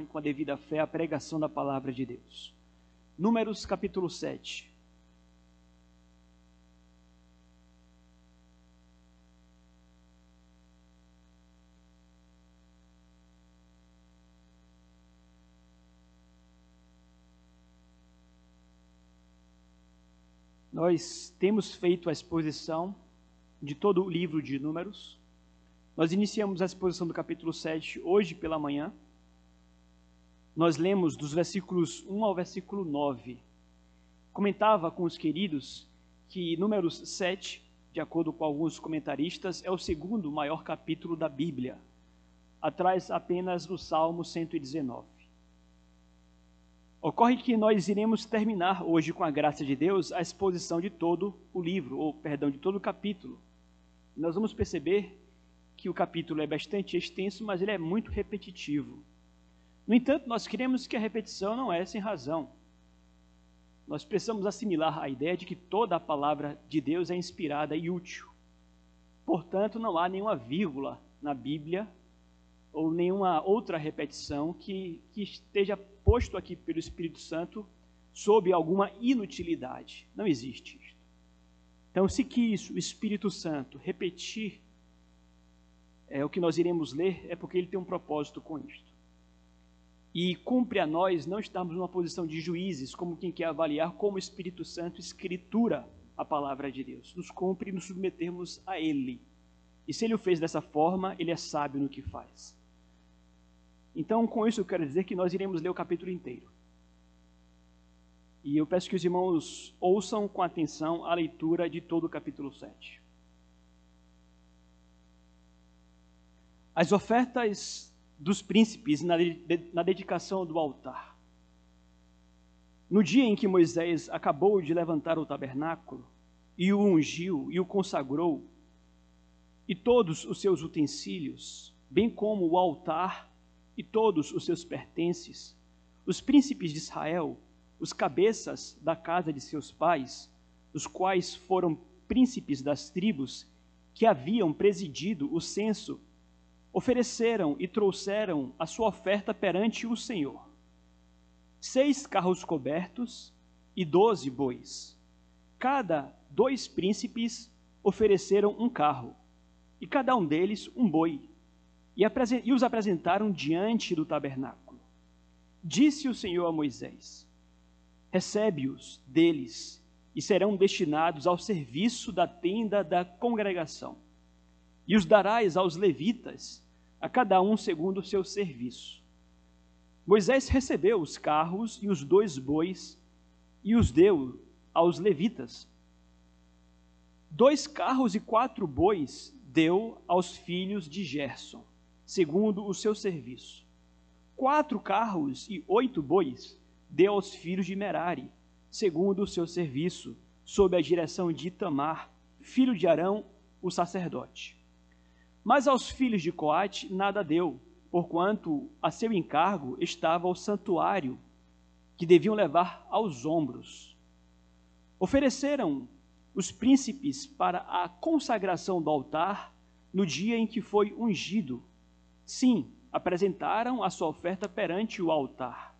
e com a devida fé a pregação da palavra de Deus. Números capítulo 7. Nós temos feito a exposição de todo o livro de Números. Nós iniciamos a exposição do capítulo 7 hoje pela manhã. Nós lemos dos versículos 1 ao versículo 9. Comentava com os queridos que Números 7, de acordo com alguns comentaristas, é o segundo maior capítulo da Bíblia, atrás apenas do Salmo 119. Ocorre que nós iremos terminar hoje, com a graça de Deus, a exposição de todo o livro, ou perdão, de todo o capítulo. Nós vamos perceber que o capítulo é bastante extenso, mas ele é muito repetitivo. No entanto, nós queremos que a repetição não é sem razão. Nós precisamos assimilar a ideia de que toda a palavra de Deus é inspirada e útil. Portanto, não há nenhuma vírgula na Bíblia ou nenhuma outra repetição que, que esteja posto aqui pelo Espírito Santo sob alguma inutilidade. Não existe isto. Então, se quis o Espírito Santo repetir é, o que nós iremos ler, é porque ele tem um propósito com isto. E cumpre a nós não estarmos numa posição de juízes, como quem quer avaliar como o Espírito Santo escritura a palavra de Deus. Nos cumpre nos submetermos a Ele. E se Ele o fez dessa forma, Ele é sábio no que faz. Então, com isso, eu quero dizer que nós iremos ler o capítulo inteiro. E eu peço que os irmãos ouçam com atenção a leitura de todo o capítulo 7. As ofertas dos príncipes na, na dedicação do altar. No dia em que Moisés acabou de levantar o tabernáculo, e o ungiu e o consagrou, e todos os seus utensílios, bem como o altar e todos os seus pertences, os príncipes de Israel, os cabeças da casa de seus pais, os quais foram príncipes das tribos que haviam presidido o censo, ofereceram e trouxeram a sua oferta perante o Senhor. Seis carros cobertos e doze bois. Cada dois príncipes ofereceram um carro, e cada um deles um boi e, os apresentaram diante do tabernáculo. Disse o Senhor a Moisés: Recebe-os deles e serão destinados ao serviço da tenda da congregação. E os darás aos levitas, a cada um segundo o seu serviço. Moisés recebeu os carros e os dois bois e os deu aos levitas. Dois carros e quatro bois deu aos filhos de Gerson segundo o seu serviço. Quatro carros e oito bois deu aos filhos de Merari, segundo o seu serviço, sob a direção de Itamar, filho de Arão, o sacerdote. Mas aos filhos de Coate nada deu, porquanto a seu encargo estava o santuário, que deviam levar aos ombros. Ofereceram os príncipes para a consagração do altar no dia em que foi ungido Sim, apresentaram a sua oferta perante o altar.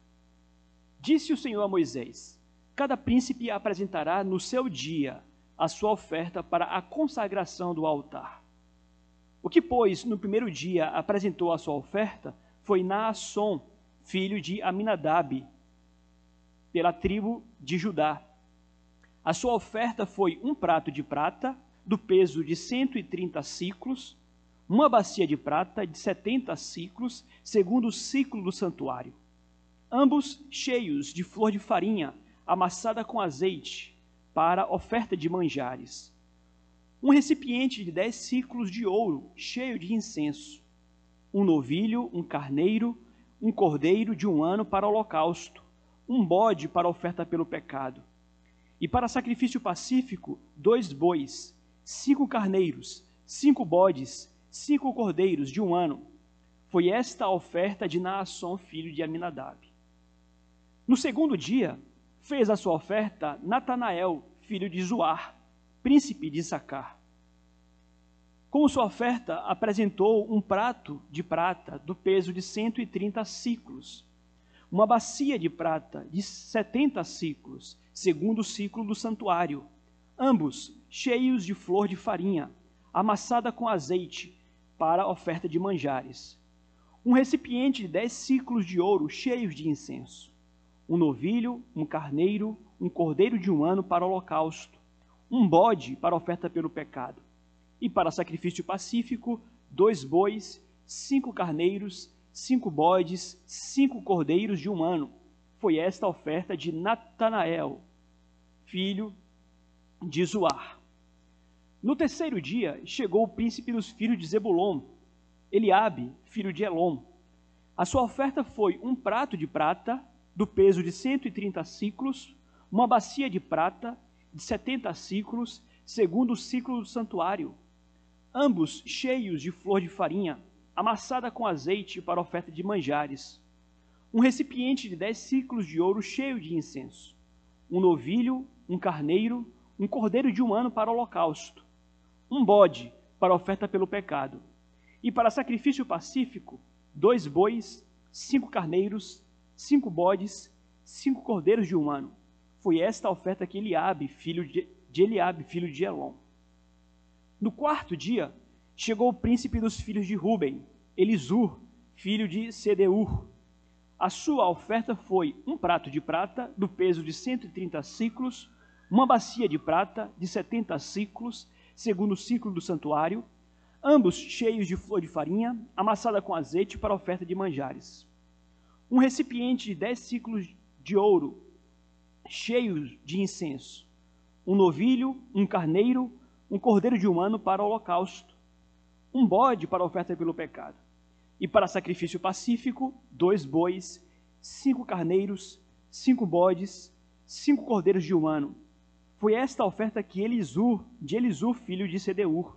Disse o Senhor a Moisés: Cada príncipe apresentará no seu dia a sua oferta para a consagração do altar. O que, pois, no primeiro dia apresentou a sua oferta foi Naasson, filho de Aminadab, pela tribo de Judá. A sua oferta foi um prato de prata, do peso de cento e trinta ciclos, uma bacia de prata de setenta ciclos, segundo o ciclo do santuário, ambos cheios de flor de farinha amassada com azeite, para oferta de manjares. Um recipiente de dez ciclos de ouro, cheio de incenso. Um novilho, um carneiro, um cordeiro de um ano para holocausto, um bode para oferta pelo pecado. E para sacrifício pacífico, dois bois, cinco carneiros, cinco bodes, cinco cordeiros de um ano. Foi esta a oferta de Naasson, filho de Aminadab. No segundo dia, fez a sua oferta Natanael, filho de Zoar, príncipe de Sacar. Como sua oferta, apresentou um prato de prata do peso de 130 ciclos, uma bacia de prata de 70 ciclos, segundo o ciclo do santuário, ambos cheios de flor de farinha, amassada com azeite, para oferta de manjares. Um recipiente de dez ciclos de ouro cheios de incenso. Um novilho, um carneiro, um cordeiro de um ano para holocausto. Um bode para oferta pelo pecado. E para sacrifício pacífico, dois bois, cinco carneiros, cinco bodes, cinco cordeiros de um ano. Foi esta a oferta de Natanael, filho de Zoar. No terceiro dia, chegou o príncipe dos filhos de Zebulon, Eliabe, filho de Elom. A sua oferta foi um prato de prata, do peso de 130 ciclos, uma bacia de prata, de 70 ciclos, segundo o ciclo do santuário, ambos cheios de flor de farinha, amassada com azeite para oferta de manjares, um recipiente de 10 ciclos de ouro cheio de incenso, um novilho, um carneiro, um cordeiro de um ano para holocausto, um bode para oferta pelo pecado, e para sacrifício pacífico, dois bois, cinco carneiros, cinco bodes, cinco cordeiros de um ano. Foi esta a oferta que Eliabe, filho de, Eliabe, filho de Elon. No quarto dia, chegou o príncipe dos filhos de Ruben, Elisur, filho de Sedeur. A sua oferta foi um prato de prata, do peso de 130 ciclos, uma bacia de prata, de 70 ciclos, segundo o ciclo do santuário, ambos cheios de flor de farinha, amassada com azeite para oferta de manjares. Um recipiente de dez ciclos de ouro, cheio de incenso. Um novilho, um carneiro, um cordeiro de um ano para o holocausto. Um bode para oferta pelo pecado. E para sacrifício pacífico, dois bois, cinco carneiros, cinco bodes, cinco cordeiros de um ano. Foi esta a oferta que Elisur, de Elisur, filho de Sedeur,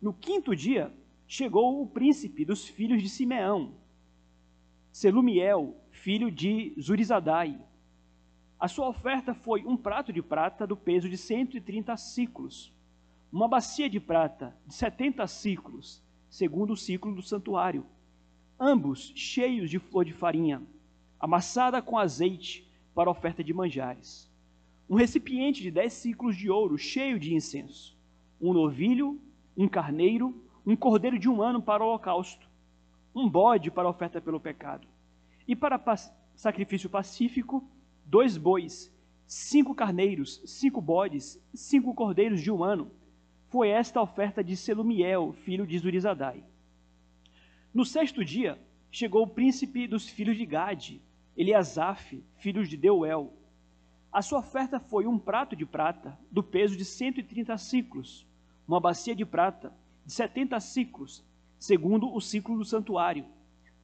no quinto dia, chegou o príncipe dos filhos de Simeão, Selumiel, filho de Zurizadai. A sua oferta foi um prato de prata do peso de 130 ciclos, uma bacia de prata de 70 ciclos, segundo o ciclo do santuário, ambos cheios de flor de farinha, amassada com azeite para oferta de manjares. Um recipiente de 10 ciclos de ouro cheio de incenso, um novilho um carneiro, um cordeiro de um ano para o holocausto, um bode para oferta pelo pecado, e para sacrifício pacífico, dois bois, cinco carneiros, cinco bodes, cinco cordeiros de um ano. Foi esta a oferta de Selumiel, filho de Zurizadai. No sexto dia, chegou o príncipe dos filhos de Gade, Eliasaf, filho de Deuel. A sua oferta foi um prato de prata, do peso de 130 ciclos, uma bacia de prata de setenta ciclos, segundo o ciclo do santuário,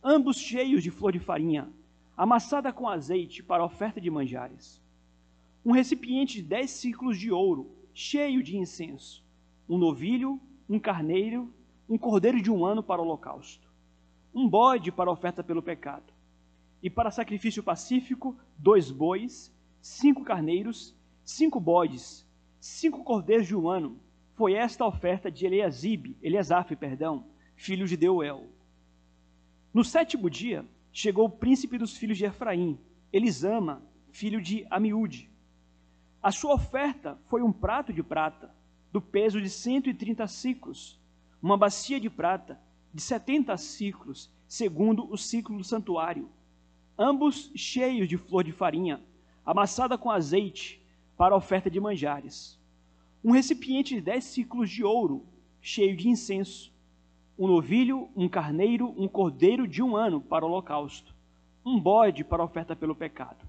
ambos cheios de flor de farinha, amassada com azeite para oferta de manjares. Um recipiente de dez ciclos de ouro, cheio de incenso, um novilho, um carneiro, um cordeiro de um ano para o holocausto, um bode para oferta pelo pecado, e para sacrifício pacífico, dois bois, cinco carneiros, cinco bodes, cinco cordeiros de um ano, foi esta a oferta de Eliasib, Eliasaf, perdão, filho de Deuel. No sétimo dia, chegou o príncipe dos filhos de Efraim, Elisama, filho de Amiúde. A sua oferta foi um prato de prata, do peso de 130 ciclos, uma bacia de prata, de 70 ciclos, segundo o ciclo do santuário, ambos cheios de flor de farinha, amassada com azeite, para a oferta de manjares. Um recipiente de dez ciclos de ouro, cheio de incenso, um novilho, um carneiro, um cordeiro de um ano para o holocausto, um bode para oferta pelo pecado.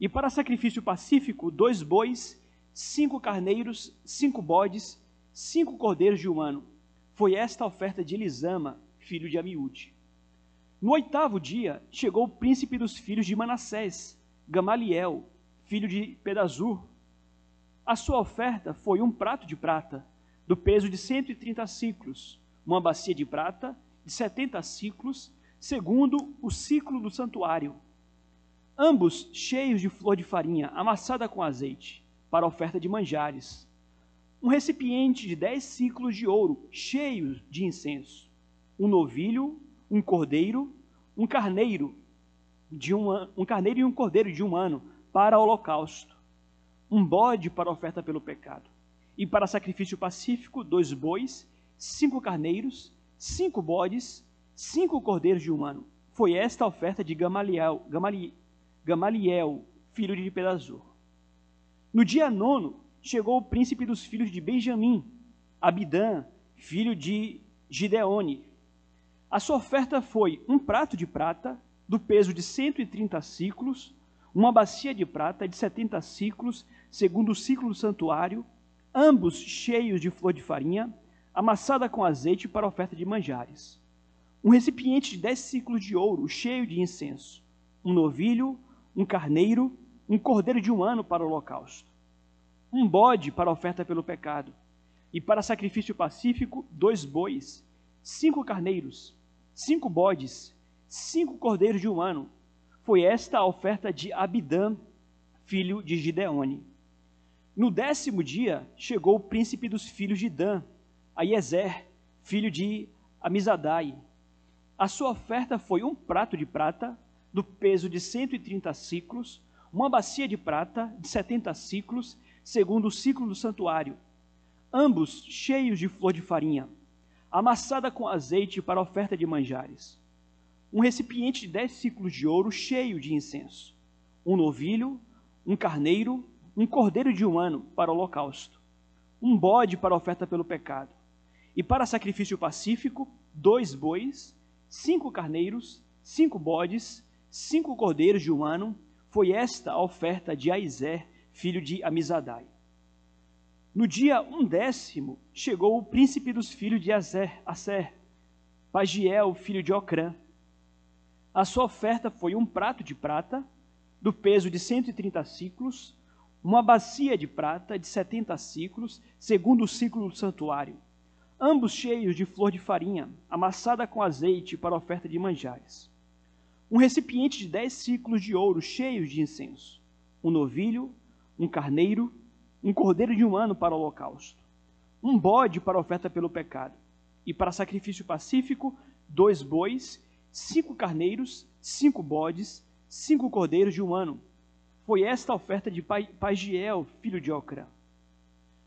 E para sacrifício pacífico, dois bois, cinco carneiros, cinco bodes, cinco cordeiros de um ano. Foi esta a oferta de Elisama, filho de Amiúde. No oitavo dia, chegou o príncipe dos filhos de Manassés, Gamaliel, filho de Pedazur, a sua oferta foi um prato de prata, do peso de 130 ciclos, uma bacia de prata de 70 ciclos, segundo o ciclo do santuário. Ambos cheios de flor de farinha, amassada com azeite, para oferta de manjares. um recipiente de dez ciclos de ouro, cheio de incenso, um novilho, um cordeiro, um carneiro, de um, um carneiro e um cordeiro de um ano, para holocausto, um bode para oferta pelo pecado, e para sacrifício pacífico, dois bois, cinco carneiros, cinco bodes, cinco cordeiros de um ano. Foi esta a oferta de Gamaliel, Gamaliel, Gamaliel filho de Pedazur. No dia nono, chegou o príncipe dos filhos de Benjamim, Abidã, filho de Gideone. A sua oferta foi um prato de prata, do peso de 130 ciclos, uma bacia de prata de 70 ciclos, segundo o ciclo do santuário, ambos cheios de flor de farinha, amassada com azeite para oferta de manjares. Um recipiente de 10 ciclos de ouro, cheio de incenso, um novilho, um carneiro, um cordeiro de um ano para o holocausto um bode para oferta pelo pecado, e para sacrifício pacífico, dois bois, cinco carneiros, cinco bodes, cinco cordeiros de um ano. Foi esta a oferta de Abidã, filho de Gideone. No décimo dia chegou o príncipe dos filhos de Dan, Aiezer, filho de Amizadai. A sua oferta foi um prato de prata, do peso de 130 ciclos, uma bacia de prata de 70 ciclos segundo o ciclo do santuário, ambos cheios de flor de farinha, amassada com azeite para oferta de manjares. Um recipiente de dez ciclos de ouro cheio de incenso, um novilho, um carneiro, um cordeiro de um ano para o holocausto, um bode para oferta pelo pecado, e para sacrifício pacífico, dois bois, cinco carneiros, cinco bodes, cinco cordeiros de um ano, foi esta a oferta de Aizé, filho de Amizadai. No dia undécimo, chegou o príncipe dos filhos de Azer, Aser, Pagiel, filho de Ocrã. A sua oferta foi um prato de prata, do peso de 130 ciclos, uma bacia de prata de 70 ciclos, segundo o ciclo do santuário, ambos cheios de flor de farinha, amassada com azeite para oferta de manjares. Um recipiente de 10 ciclos de ouro cheios de incenso, um novilho, um carneiro, um cordeiro de um ano para o holocausto, um bode para oferta pelo pecado, e para sacrifício pacífico, dois bois, cinco carneiros, cinco bodes, cinco cordeiros de um ano. Foi esta a oferta de Pagiel, filho de Ocrã.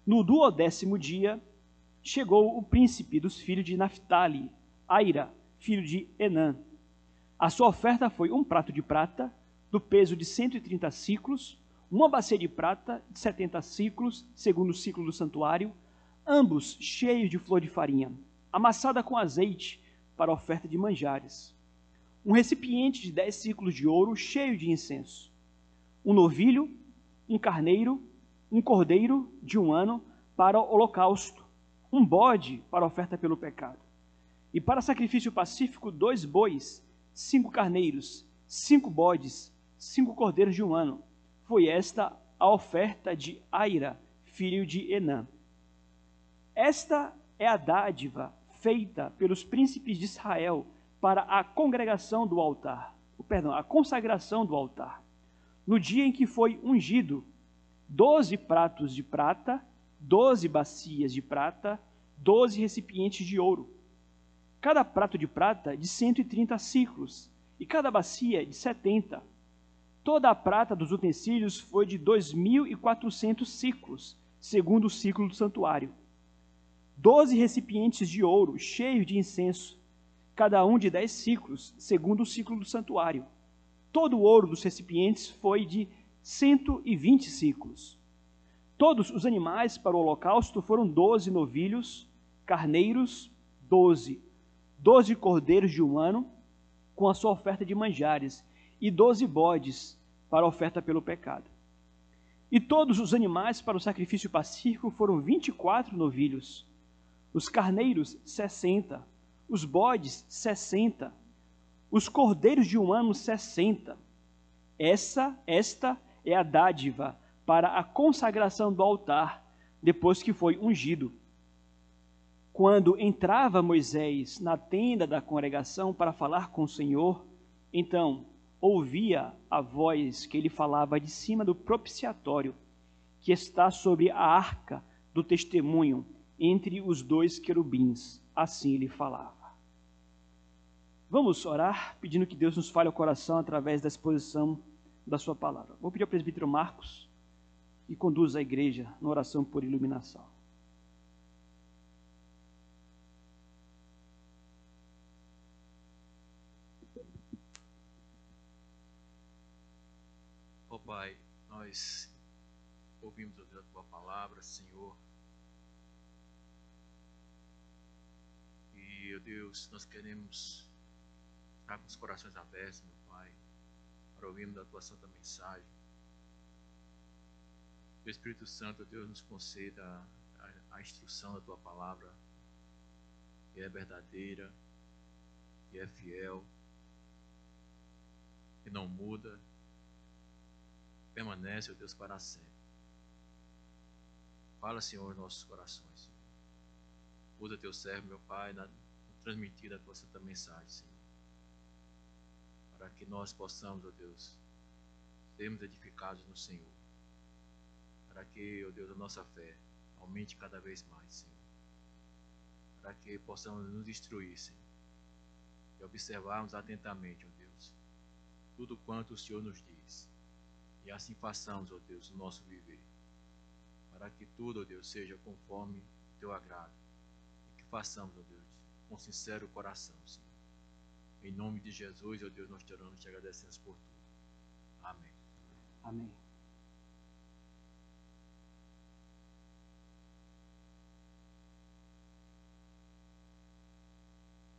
No duodécimo dia, chegou o príncipe dos filhos de Naphtali, Aira, filho de Enã. A sua oferta foi um prato de prata, do peso de 130 ciclos, uma bacia de prata de 70 ciclos, segundo o ciclo do santuário, ambos cheios de flor de farinha, amassada com azeite para oferta de manjares. Um recipiente de 10 ciclos de ouro cheio de incenso. Um novilho, um carneiro, um cordeiro de um ano para o holocausto. Um bode para oferta pelo pecado. E para sacrifício pacífico, dois bois, cinco carneiros, cinco bodes, cinco cordeiros de um ano foi esta a oferta de Aira, filho de Enã. Esta é a dádiva feita pelos príncipes de Israel para a congregação do altar, perdão, a consagração do altar. No dia em que foi ungido, doze pratos de prata, doze bacias de prata, doze recipientes de ouro. Cada prato de prata de 130 ciclos, e cada bacia de 70 Toda a prata dos utensílios foi de 2.400 ciclos, segundo o ciclo do santuário. Doze recipientes de ouro, cheios de incenso, cada um de dez ciclos, segundo o ciclo do santuário. Todo o ouro dos recipientes foi de 120 ciclos. Todos os animais para o holocausto foram doze novilhos, carneiros, doze, doze cordeiros de um ano, com a sua oferta de manjares, e doze bodes para a oferta pelo pecado. E todos os animais para o sacrifício pacífico foram vinte e quatro novilhos, os carneiros sessenta, os bodes sessenta, os cordeiros de um ano sessenta. Essa, esta é a dádiva para a consagração do altar, depois que foi ungido. Quando entrava Moisés na tenda da congregação para falar com o Senhor, então ouvia a voz que ele falava de cima do propiciatório, que está sobre a arca do testemunho entre os dois querubins. Assim ele falava. Vamos orar, pedindo que Deus nos fale o coração através da exposição da sua palavra. Vou pedir ao presbítero Marcos e conduza a igreja na oração por iluminação. Ó oh, Pai, nós ouvimos a tua palavra, Senhor. E, ó Deus, nós queremos estar com os corações abertos, meu Pai, para ouvirmos a tua santa mensagem. Que o Espírito Santo, Deus, nos conceda a, a instrução da tua palavra, que é verdadeira, que é fiel, que não muda, permanece, ó Deus, para sempre. Fala, Senhor, nossos corações. Usa teu servo, meu Pai, na, transmitir a tua santa mensagem, Senhor. Para que nós possamos, ó Deus, sermos edificados no Senhor para que, ó Deus, a nossa fé aumente cada vez mais, Senhor. Para que possamos nos instruir, Senhor. E observarmos atentamente, ó Deus, tudo quanto o Senhor nos diz. E assim façamos, ó Deus, o nosso viver. Para que tudo, ó Deus, seja conforme o teu agrado. E que façamos, ó Deus, com sincero coração, Senhor. Em nome de Jesus, ó Deus, nós te oramos e te agradecemos por tudo. Amém. Amém.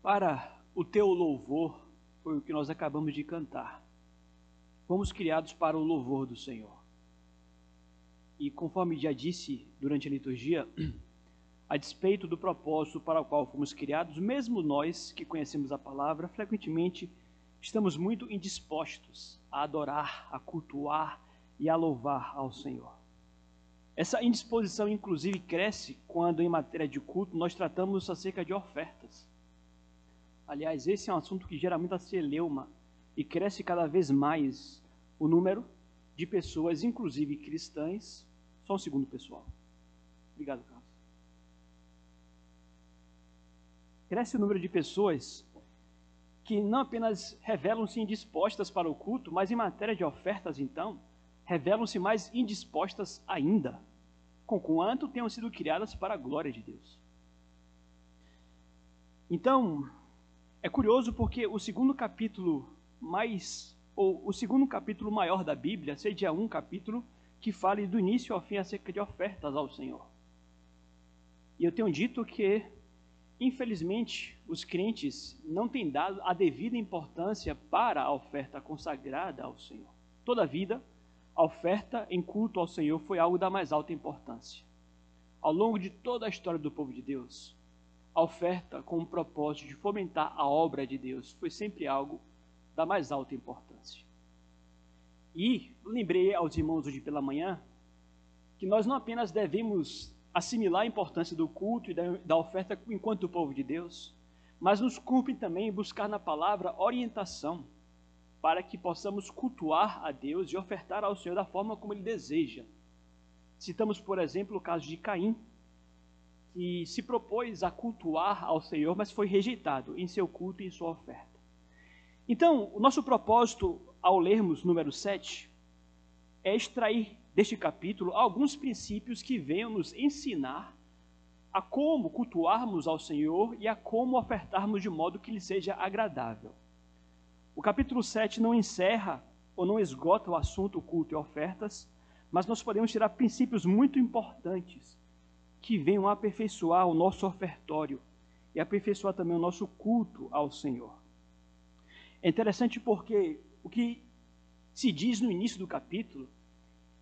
Para o teu louvor foi o que nós acabamos de cantar. Fomos criados para o louvor do Senhor. E conforme já disse durante a liturgia, a despeito do propósito para o qual fomos criados, mesmo nós que conhecemos a palavra, frequentemente estamos muito indispostos a adorar, a cultuar e a louvar ao Senhor. Essa indisposição, inclusive, cresce quando, em matéria de culto, nós tratamos acerca de ofertas. Aliás, esse é um assunto que gera muita celeuma e cresce cada vez mais o número de pessoas, inclusive cristãs. Só um segundo, pessoal. Obrigado, Carlos. Cresce o número de pessoas que não apenas revelam-se indispostas para o culto, mas em matéria de ofertas, então, revelam-se mais indispostas ainda, conquanto tenham sido criadas para a glória de Deus. Então, é curioso porque o segundo capítulo mais, ou o segundo capítulo maior da Bíblia seja um capítulo que fale do início ao fim acerca de ofertas ao Senhor. E eu tenho dito que, infelizmente, os crentes não têm dado a devida importância para a oferta consagrada ao Senhor. Toda a vida, a oferta em culto ao Senhor foi algo da mais alta importância. Ao longo de toda a história do povo de Deus, a oferta com o propósito de fomentar a obra de Deus foi sempre algo da mais alta importância. E lembrei aos irmãos hoje pela manhã que nós não apenas devemos assimilar a importância do culto e da, da oferta enquanto povo de Deus, mas nos cumpre também buscar na palavra orientação para que possamos cultuar a Deus e ofertar ao Senhor da forma como Ele deseja. Citamos, por exemplo, o caso de Caim, que se propôs a cultuar ao Senhor, mas foi rejeitado em seu culto e em sua oferta. Então, o nosso propósito ao lermos número 7 é extrair deste capítulo alguns princípios que venham nos ensinar a como cultuarmos ao Senhor e a como ofertarmos de modo que lhe seja agradável. O capítulo 7 não encerra ou não esgota o assunto culto e ofertas, mas nós podemos tirar princípios muito importantes que venham aperfeiçoar o nosso ofertório e aperfeiçoar também o nosso culto ao Senhor. É interessante porque o que se diz no início do capítulo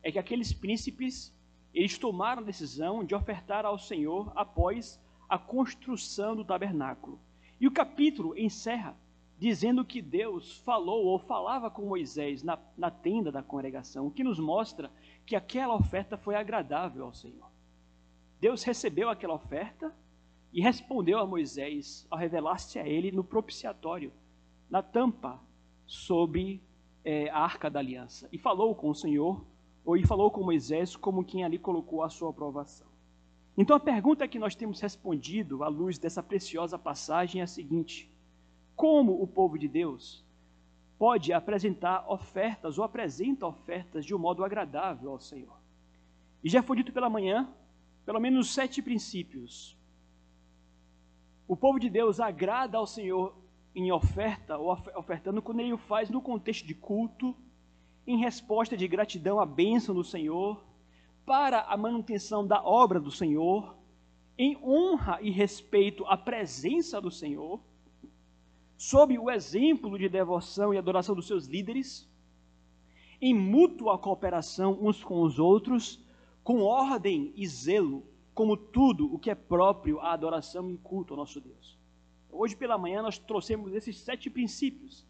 é que aqueles príncipes eles tomaram a decisão de ofertar ao Senhor após a construção do tabernáculo. E o capítulo encerra dizendo que Deus falou ou falava com Moisés na, na tenda da congregação, o que nos mostra que aquela oferta foi agradável ao Senhor. Deus recebeu aquela oferta e respondeu a Moisés ao revelar-se a ele no propiciatório, na tampa sobre é, a arca da aliança. E falou com o Senhor, ou e falou com Moisés como quem ali colocou a sua aprovação. Então a pergunta que nós temos respondido à luz dessa preciosa passagem é a seguinte: como o povo de Deus pode apresentar ofertas ou apresenta ofertas de um modo agradável ao Senhor? E já foi dito pela manhã, pelo menos sete princípios. O povo de Deus agrada ao Senhor em oferta ou ofertando quando ele o faz no contexto de culto, em resposta de gratidão à bênção do Senhor, para a manutenção da obra do Senhor, em honra e respeito à presença do Senhor, sob o exemplo de devoção e adoração dos seus líderes, em mútua cooperação uns com os outros, com ordem e zelo, como tudo o que é próprio à adoração e culto ao nosso Deus. Hoje pela manhã nós trouxemos esses sete princípios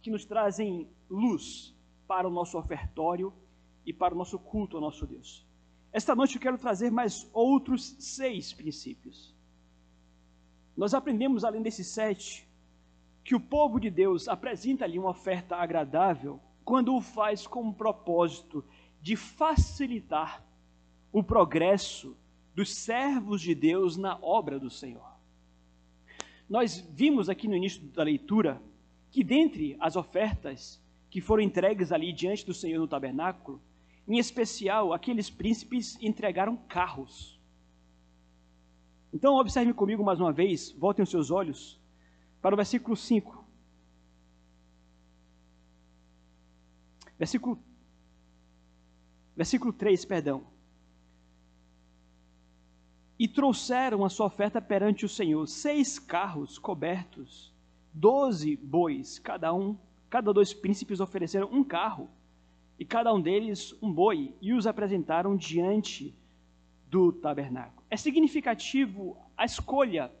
que nos trazem luz para o nosso ofertório e para o nosso culto ao nosso Deus. Esta noite eu quero trazer mais outros seis princípios. Nós aprendemos, além desses sete, que o povo de Deus apresenta ali uma oferta agradável quando o faz com o propósito de facilitar o progresso dos servos de Deus na obra do Senhor. Nós vimos aqui no início da leitura que dentre as ofertas que foram entregues ali diante do Senhor no tabernáculo, em especial, aqueles príncipes entregaram carros. Então, observe comigo mais uma vez, voltem os seus olhos para o versículo 5. Versículo, versículo 3, perdão. E trouxeram a sua oferta perante o Senhor, seis carros cobertos, doze bois, cada um, cada dois príncipes ofereceram um carro e cada um deles um boi, e os apresentaram diante do tabernáculo. É significativo a escolha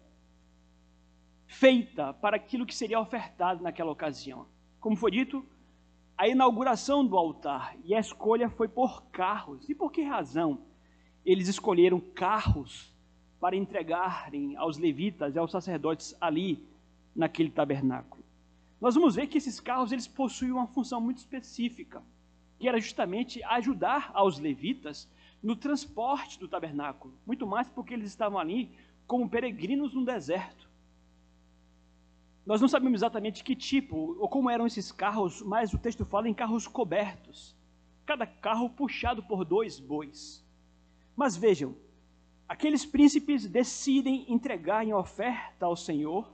feita para aquilo que seria ofertado naquela ocasião. Como foi dito, a inauguração do altar e a escolha foi por carros. E por que razão eles escolheram carros para entregarem aos levitas e aos sacerdotes ali naquele tabernáculo? Nós vamos ver que esses carros eles possuíam uma função muito específica que era justamente ajudar aos levitas no transporte do tabernáculo, muito mais porque eles estavam ali como peregrinos no deserto. Nós não sabemos exatamente que tipo ou como eram esses carros, mas o texto fala em carros cobertos, cada carro puxado por dois bois. Mas vejam, aqueles príncipes decidem entregar em oferta ao Senhor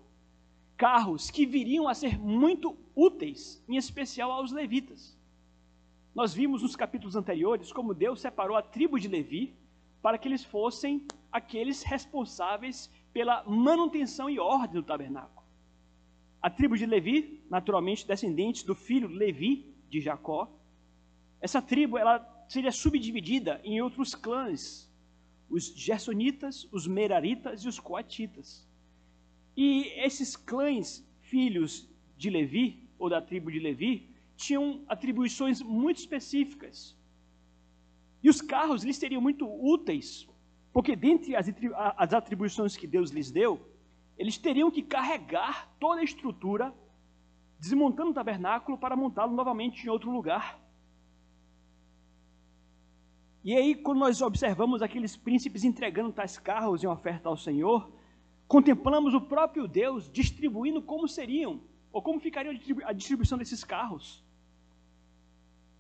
carros que viriam a ser muito úteis, em especial aos levitas. Nós vimos nos capítulos anteriores como Deus separou a tribo de Levi para que eles fossem aqueles responsáveis pela manutenção e ordem do tabernáculo. A tribo de Levi, naturalmente descendente do filho Levi de Jacó, essa tribo ela seria subdividida em outros clãs, os Gersonitas, os Meraritas e os Coatitas. E esses clãs, filhos de Levi, ou da tribo de Levi, tinham atribuições muito específicas. E os carros lhes seriam muito úteis, porque dentre as, atribuições que Deus lhes deu, eles teriam que carregar toda a estrutura, desmontando o tabernáculo para montá-lo novamente em outro lugar. E aí, quando nós observamos aqueles príncipes entregando tais carros em oferta ao Senhor, contemplamos o próprio Deus distribuindo como seriam, ou como ficaria a distribuição desses carros.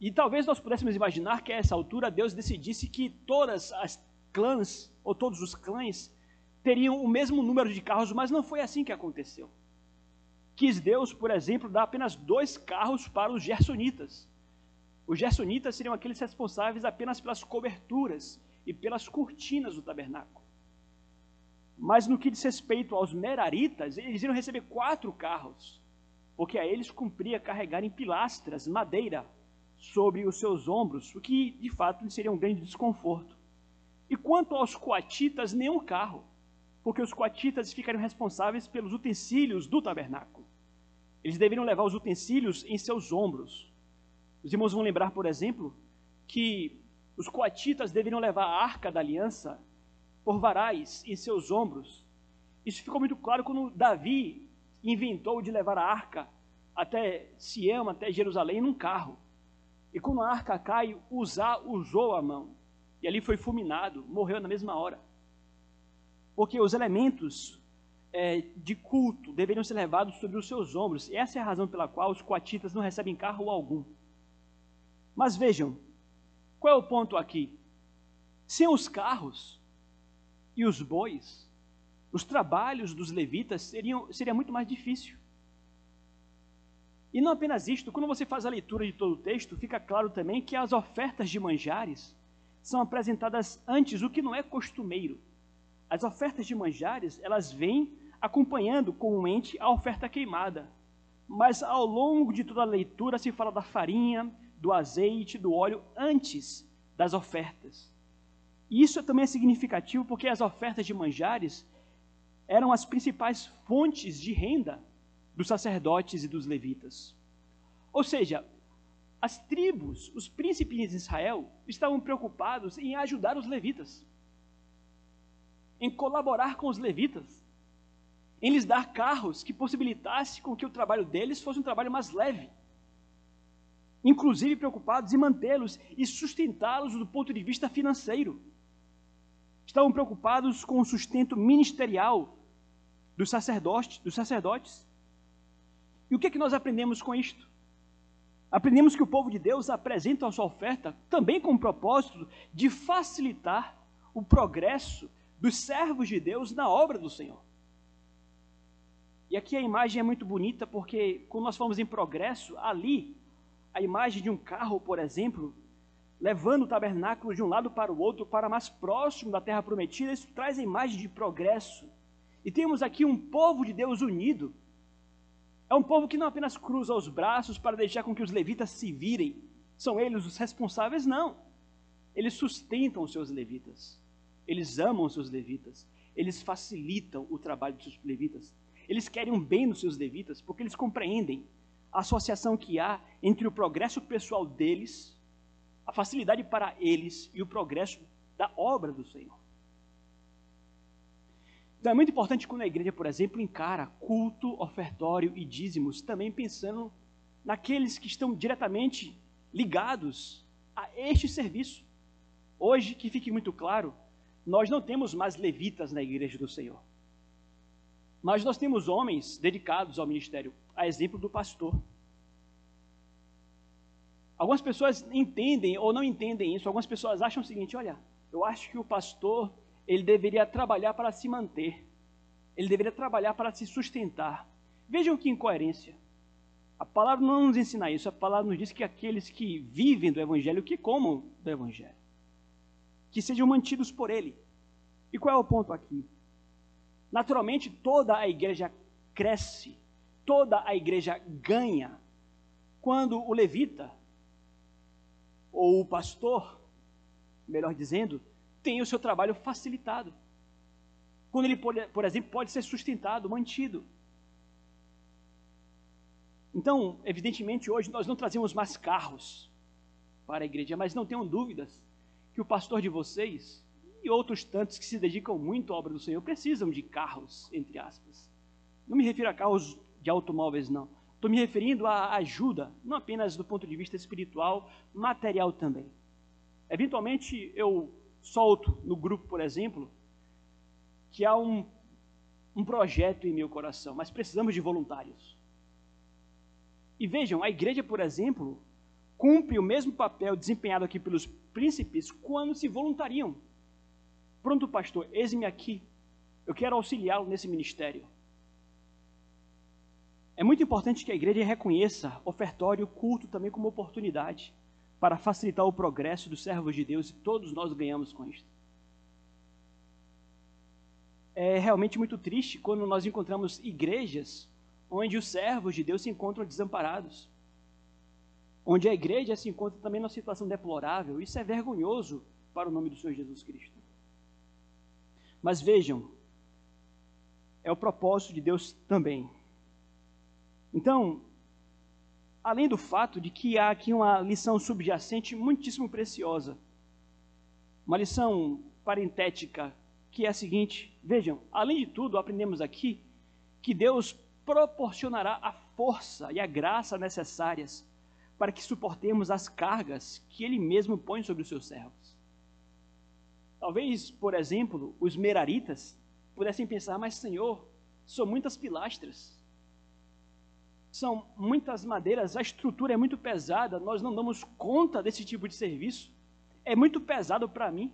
E talvez nós pudéssemos imaginar que a essa altura Deus decidisse que todas as clãs, ou todos os clãs, teriam o mesmo número de carros, mas não foi assim que aconteceu. Quis Deus, por exemplo, dar apenas dois carros para os gersonitas. Os gersonitas seriam aqueles responsáveis apenas pelas coberturas e pelas cortinas do tabernáculo. Mas no que diz respeito aos meraritas, eles iriam receber quatro carros, porque a eles cumpria carregar em pilastras, madeira, sobre os seus ombros, o que de fato seria um grande desconforto. E quanto aos coatitas, nenhum carro, porque os coatitas ficariam responsáveis pelos utensílios do tabernáculo. Eles deveriam levar os utensílios em seus ombros. Os irmãos vão lembrar, por exemplo, que os coatitas deveriam levar a arca da aliança por varais em seus ombros. Isso ficou muito claro quando Davi inventou de levar a arca até Sião, até Jerusalém, num carro. E quando a arca cai, Uzá usou a mão. E ali foi fulminado, morreu na mesma hora. porque os elementos é, de culto deveriam ser levados sobre os seus ombros. E essa é a razão pela qual os coatitas não recebem carro algum. Mas vejam, qual é o ponto aqui? Sem os carros e os bois, os trabalhos dos levitas seriam, seria muito mais difícil. E não apenas isto, quando você faz a leitura de todo o texto, fica claro também que as ofertas de manjares são apresentadas antes, o que não é costumeiro. As ofertas de manjares, elas vêm acompanhando comumente a oferta queimada. Mas ao longo de toda a leitura se fala da farinha, do azeite, do óleo antes das ofertas. Isso também é significativo porque as ofertas de manjares eram as principais fontes de renda dos sacerdotes e dos levitas. Ou seja, as tribos, os príncipes de Israel, estavam preocupados em ajudar os levitas, em colaborar com os levitas, em lhes dar carros que possibilitassem com que o trabalho deles fosse um trabalho mais leve. Inclusive preocupados em mantê-los e sustentá-los do ponto de vista financeiro. Estavam preocupados com o sustento ministerial dos sacerdotes, dos sacerdotes. E o que, é que nós aprendemos com isto? Aprendemos que o povo de Deus apresenta a sua oferta também com o propósito de facilitar o progresso dos servos de Deus na obra do Senhor. E aqui a imagem é muito bonita porque, quando nós falamos em progresso, ali, a imagem de um carro, por exemplo, levando o tabernáculo de um lado para o outro, para mais próximo da terra prometida, isso traz a imagem de progresso. E temos aqui um povo de Deus unido. É um povo que não apenas cruza os braços para deixar com que os levitas se virem, são eles os responsáveis, não. Eles sustentam os seus levitas, eles amam os seus levitas, eles facilitam o trabalho dos seus levitas, eles querem um bem nos seus levitas, porque eles compreendem a associação que há entre o progresso pessoal deles, a facilidade para eles e o progresso da obra do Senhor. Então é muito importante quando a igreja, por exemplo, encara culto, ofertório e dízimos, também pensando naqueles que estão diretamente ligados a este serviço. Hoje, que fique muito claro, nós não temos mais levitas na igreja do Senhor. Mas nós temos homens dedicados ao ministério, a exemplo do pastor. Algumas pessoas entendem ou não entendem isso. Algumas pessoas acham o seguinte: olha, eu acho que o pastor ele deveria trabalhar para se manter. Ele deveria trabalhar para se sustentar. Vejam que incoerência. A palavra não nos ensina isso. A palavra nos diz que aqueles que vivem do evangelho, que comam do evangelho, que sejam mantidos por ele. E qual é o ponto aqui? Naturalmente, toda a igreja cresce, toda a igreja ganha quando o levita, ou o pastor, melhor dizendo, tem o seu trabalho facilitado. Quando ele, por exemplo, pode ser sustentado, mantido. Então, evidentemente, hoje nós não trazemos mais carros para a igreja, mas não tenham dúvidas que o pastor de vocês e outros tantos que se dedicam muito à obra do Senhor precisam de carros, entre aspas. Não me refiro a carros de automóveis, não. Estou me referindo à ajuda, não apenas do ponto de vista espiritual, material também. Eventualmente, eu solto no grupo, por exemplo, que há um, um projeto em meu coração, mas precisamos de voluntários. E vejam, a igreja, por exemplo, cumpre o mesmo papel desempenhado aqui pelos príncipes quando se voluntariam Pronto, pastor, eis-me aqui. Eu quero auxiliá-lo nesse ministério. É muito importante que a igreja reconheça ofertório, culto também como oportunidade para facilitar o progresso dos servos de Deus e todos nós ganhamos com isto. É realmente muito triste quando nós encontramos igrejas onde os servos de Deus se encontram desamparados, onde a igreja se encontra também numa situação deplorável. Isso é vergonhoso para o nome do Senhor Jesus Cristo. Mas vejam, é o propósito de Deus também. Então, além do fato de que há aqui uma lição subjacente muitíssimo preciosa, uma lição parentética, que é a seguinte: vejam, além de tudo, aprendemos aqui que Deus proporcionará a força e a graça necessárias para que suportemos as cargas que Ele mesmo põe sobre os seus servos. Talvez, por exemplo, os meraritas pudessem pensar, mas Senhor, são muitas pilastras, são muitas madeiras, a estrutura é muito pesada, nós não damos conta desse tipo de serviço, é muito pesado para mim.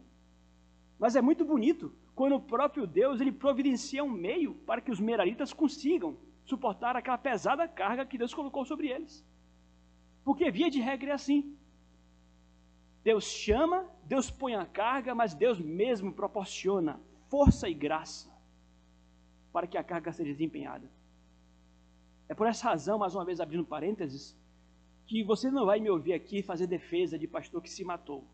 Mas é muito bonito quando o próprio Deus ele providencia um meio para que os meraritas consigam suportar aquela pesada carga que Deus colocou sobre eles. Porque via de regra é assim. Deus chama, Deus põe a carga, mas Deus mesmo proporciona força e graça para que a carga seja desempenhada. É por essa razão, mais uma vez abrindo parênteses, que você não vai me ouvir aqui fazer defesa de pastor que se matou.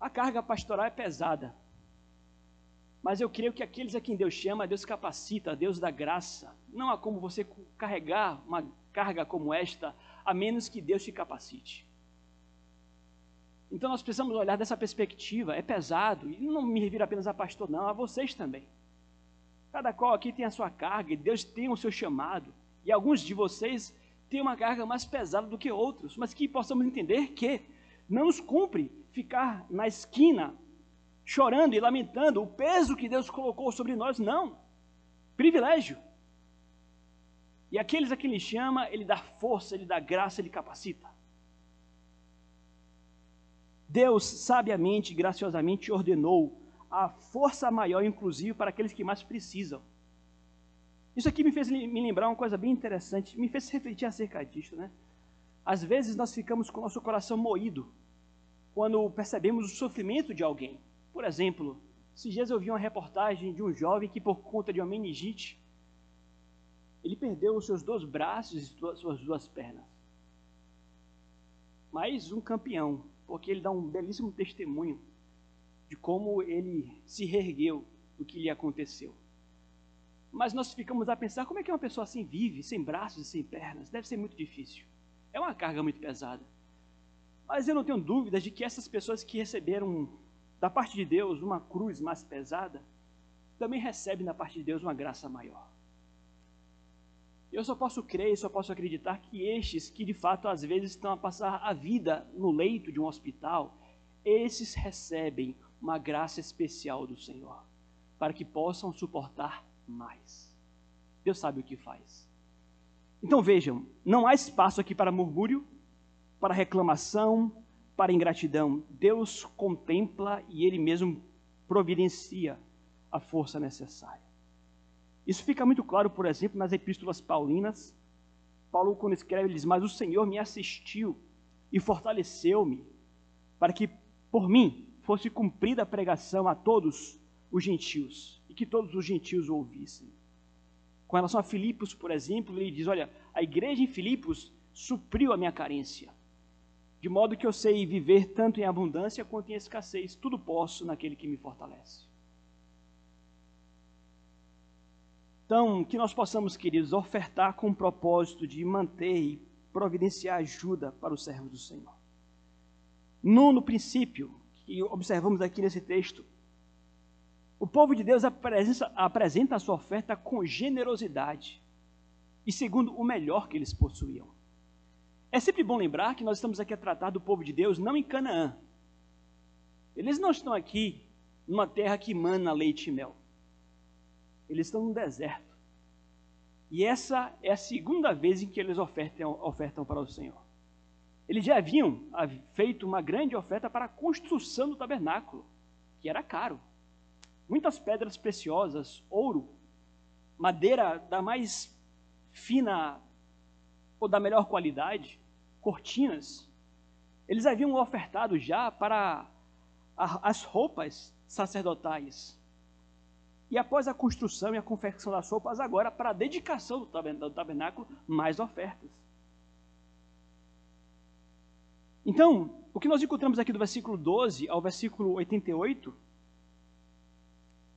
A carga pastoral é pesada. Mas eu creio que aqueles a quem Deus chama, Deus capacita, Deus dá graça. Não há como você carregar uma carga como esta, a menos que Deus te capacite. Então nós precisamos olhar dessa perspectiva. É pesado, e não me refiro apenas a pastor, não, a vocês também. Cada qual aqui tem a sua carga, e Deus tem o seu chamado. E alguns de vocês têm uma carga mais pesada do que outros, mas que possamos entender que não nos cumpre ficar na esquina chorando e lamentando o peso que Deus colocou sobre nós, não. Privilégio. E aqueles a quem Ele chama, Ele dá força, Ele dá graça, Ele capacita. Deus sabiamente e graciosamente ordenou a força maior, inclusive, para aqueles que mais precisam. Isso aqui me fez me lembrar uma coisa bem interessante, me fez refletir acerca disso, né? Às vezes nós ficamos com o nosso coração moído quando percebemos o sofrimento de alguém. Por exemplo, esses dias eu vi uma reportagem de um jovem que, por conta de uma meningite, ele perdeu os seus dois braços e suas duas pernas. Mas um campeão, porque ele dá um belíssimo testemunho de como ele se reergueu do que lhe aconteceu. Mas nós ficamos a pensar como é que uma pessoa assim vive, sem braços e sem pernas? Deve ser muito difícil. É uma carga muito pesada. Mas eu não tenho dúvidas de que essas pessoas que receberam da parte de Deus uma cruz mais pesada, também recebem da parte de Deus uma graça maior. Eu só posso crer, só posso acreditar que estes que de fato às vezes estão a passar a vida no leito de um hospital, esses recebem uma graça especial do Senhor, para que possam suportar mais. Deus sabe o que faz. Então vejam, não há espaço aqui para murmúrio, para reclamação, para ingratidão. Deus contempla e Ele mesmo providencia a força necessária. Isso fica muito claro, por exemplo, nas epístolas paulinas. Paulo, quando escreve, ele diz: Mas o Senhor me assistiu e fortaleceu-me, para que por mim fosse cumprida a pregação a todos os gentios, e que todos os gentios ouvissem. Com relação a Filipos, por exemplo, ele diz: Olha, a igreja em Filipos supriu a minha carência de modo que eu sei viver tanto em abundância quanto em escassez, tudo posso naquele que me fortalece. Então, que nós possamos, queridos, ofertar com o propósito de manter e providenciar ajuda para os servos do Senhor. Nono princípio que observamos aqui nesse texto, o povo de Deus apresenta, a sua oferta com generosidade e segundo o melhor que eles possuíam. É sempre bom lembrar que nós estamos aqui a tratar do povo de Deus não em Canaã. Eles não estão aqui numa terra que mana leite e mel. Eles estão no deserto. E essa é a segunda vez em que eles ofertam, ofertam para o Senhor. Eles já haviam feito uma grande oferta para a construção do tabernáculo, que era caro. Muitas pedras preciosas, ouro, madeira da mais fina ou da melhor qualidade, cortinas, eles haviam ofertado já para as roupas sacerdotais. E após a construção e a confecção das roupas, agora para a dedicação do tabernáculo, mais ofertas. Então, o que nós encontramos aqui do versículo 12 ao versículo 88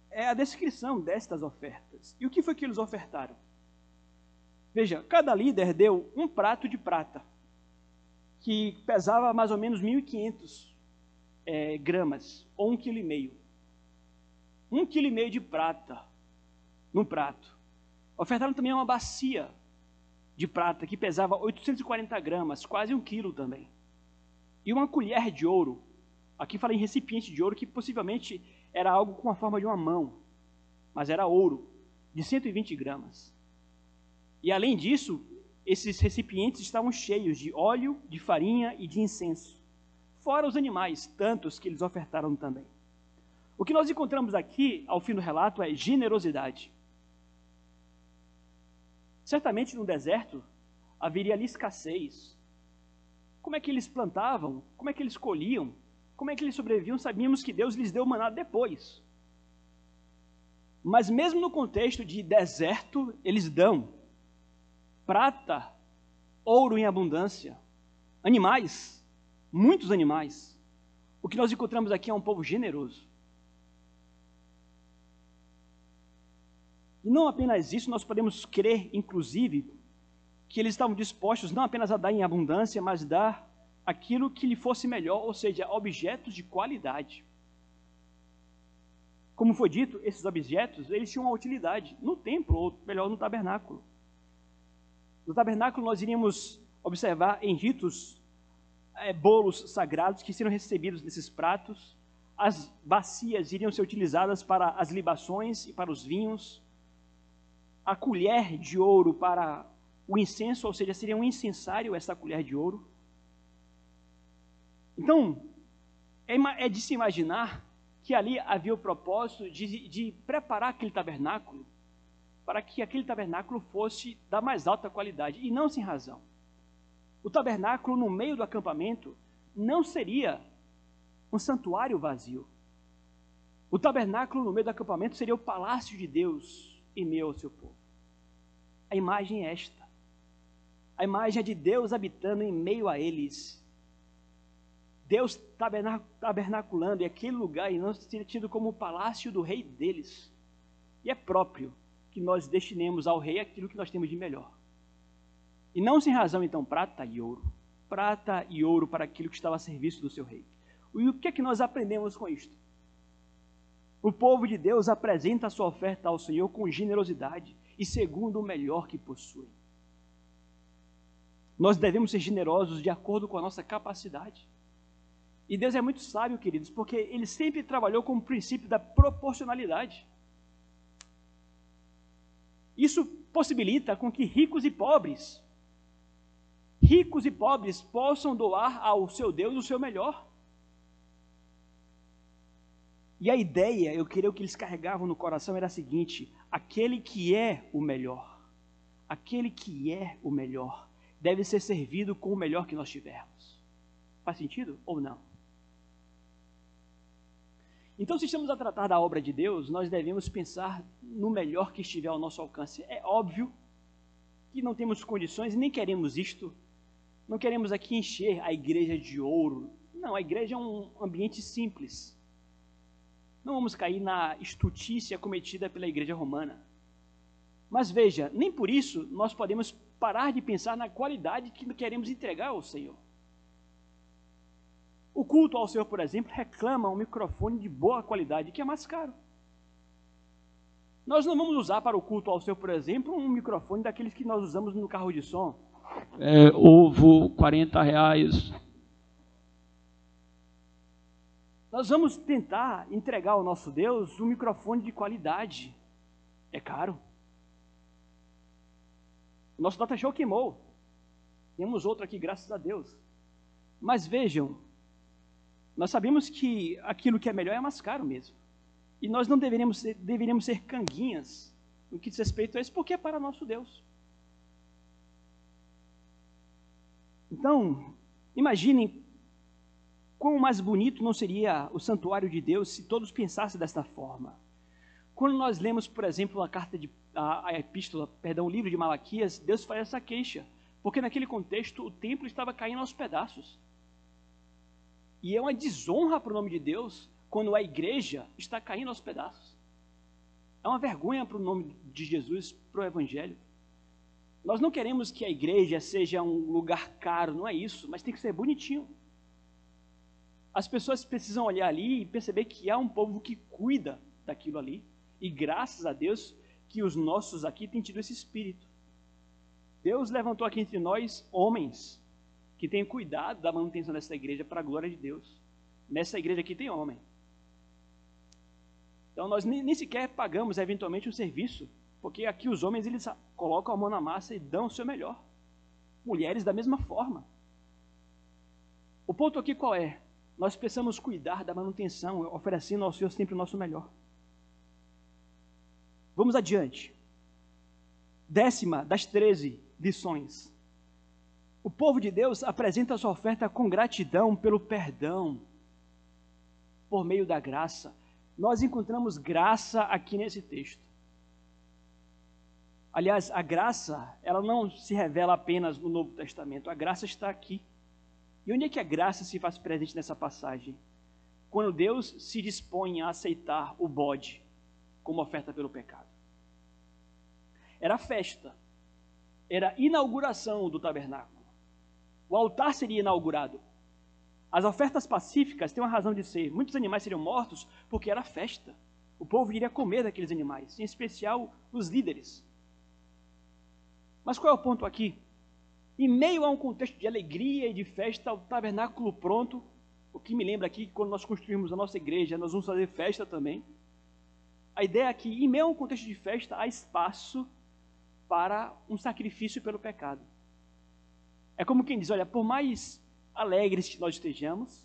é a descrição destas ofertas. E o que foi que eles ofertaram? Veja, cada líder deu um prato de prata, que pesava mais ou menos 1.500 é, gramas, ou um quilo e meio. Um quilo e meio de prata num prato. Ofertaram também uma bacia de prata, que pesava 840 gramas, quase um quilo também. E uma colher de ouro. Aqui fala em recipiente de ouro, que possivelmente era algo com a forma de uma mão, mas era ouro, de 120 gramas. E além disso, esses recipientes estavam cheios de óleo, de farinha e de incenso, fora os animais, tantos que eles ofertaram também. O que nós encontramos aqui, ao fim do relato, é generosidade. Certamente no deserto haveria ali escassez. Como é que eles plantavam? Como é que eles colhiam? Como é que eles sobreviviam? Sabíamos que Deus lhes deu maná depois. Mas mesmo no contexto de deserto, eles dão prata, ouro em abundância, animais, muitos animais. O que nós encontramos aqui é um povo generoso. E não apenas isso, nós podemos crer, inclusive, que eles estavam dispostos não apenas a dar em abundância, mas dar aquilo que lhe fosse melhor, ou seja, objetos de qualidade. Como foi dito, esses objetos, eles tinham uma utilidade no templo, ou melhor, no tabernáculo. No tabernáculo nós iríamos observar em ritos é, bolos sagrados que seriam recebidos nesses pratos, as bacias iriam ser utilizadas para as libações e para os vinhos, a colher de ouro para o incenso, ou seja, seria um incensário essa colher de ouro. Então, é, é de se imaginar que ali havia o propósito de, de preparar aquele tabernáculo para que aquele tabernáculo fosse da mais alta qualidade, e não sem razão. O tabernáculo no meio do acampamento não seria um santuário vazio. O tabernáculo no meio do acampamento seria o palácio de Deus em meio ao seu povo. A imagem é esta. A imagem é de Deus habitando em meio a eles. Deus tabernaculando, e aquele lugar e não seria tido como o palácio do rei deles. E é próprio que nós destinemos ao rei aquilo que nós temos de melhor. E não sem razão, então, prata e ouro. Prata e ouro para aquilo que estava a serviço do seu rei. E o que é que nós aprendemos com isto? O povo de Deus apresenta a sua oferta ao Senhor com generosidade e segundo o melhor que possui. Nós devemos ser generosos de acordo com a nossa capacidade. E Deus é muito sábio, queridos, porque Ele sempre trabalhou com o princípio da proporcionalidade. Isso possibilita com que ricos e pobres, ricos e pobres possam doar ao seu Deus o seu melhor. E a ideia, eu queria que eles carregavam no coração era a seguinte: aquele que é o melhor, aquele que é o melhor, deve ser servido com o melhor que nós tivermos. Faz sentido ou não? Então, se estamos a tratar da obra de Deus, nós devemos pensar no melhor que estiver ao nosso alcance. É óbvio que não temos condições e nem queremos isto. Não queremos aqui encher a igreja de ouro. Não, a igreja é um ambiente simples. Não vamos cair na estutícia cometida pela igreja romana. Mas veja, nem por isso nós podemos parar de pensar na qualidade que queremos entregar ao Senhor. O culto ao Senhor, por exemplo, reclama um microfone de boa qualidade, que é mais caro. Nós não vamos usar para o culto ao Senhor, por exemplo, um microfone daqueles que nós usamos no carro de som. É, ovo, 40 reais, Nós vamos tentar entregar ao nosso Deus um microfone de qualidade. É caro. O nosso data show queimou. Temos outro aqui, graças a Deus. Mas vejam, nós sabemos que aquilo que é melhor é mais caro mesmo. E nós não deveríamos ser, deveríamos ser canguinhas no que diz respeito a isso, porque é para nosso Deus. Então, imaginem Quão mais bonito não seria o santuário de Deus se todos pensassem desta forma? Quando nós lemos, por exemplo, a carta de a, a epístola, perdão, o livro de Malaquias, Deus faz essa queixa, porque naquele contexto o templo estava caindo aos pedaços. E é uma desonra para o nome de Deus quando a igreja está caindo aos pedaços. É uma vergonha para o nome de Jesus, para o Evangelho. Nós não queremos que a igreja seja um lugar caro, não é isso, mas tem que ser bonitinho as pessoas precisam olhar ali e perceber que há um povo que cuida daquilo ali. E graças a Deus que os nossos aqui têm tido esse espírito. Deus levantou aqui entre nós homens que têm cuidado da manutenção dessa igreja para a glória de Deus. Nessa igreja aqui tem homem. Então nós nem, sequer pagamos eventualmente um serviço, porque aqui os homens eles colocam a mão na massa e dão o seu melhor. Mulheres da mesma forma. O ponto aqui qual é? Nós precisamos cuidar da manutenção, oferecendo ao Senhor sempre o nosso melhor. Vamos adiante. Décima das treze lições. O povo de Deus apresenta sua oferta com gratidão pelo perdão, por meio da graça. Nós encontramos graça aqui nesse texto. Aliás, a graça, ela não se revela apenas no Novo Testamento, a graça está aqui. E onde é que a graça se faz presente nessa passagem? Quando Deus se dispõe a aceitar o bode como oferta pelo pecado. Era festa, era inauguração do tabernáculo. O altar seria inaugurado. As ofertas pacíficas têm uma razão de ser. Muitos animais seriam mortos porque era festa. O povo iria comer daqueles animais, em especial os líderes. Mas qual é o ponto aqui? Em meio a um contexto de alegria e de festa, o tabernáculo pronto, o que me lembra aqui que quando nós construímos a nossa igreja, nós vamos fazer festa também. A ideia é que, em meio a um contexto de festa, há espaço para um sacrifício pelo pecado. É como quem diz: olha, por mais alegres que nós estejamos,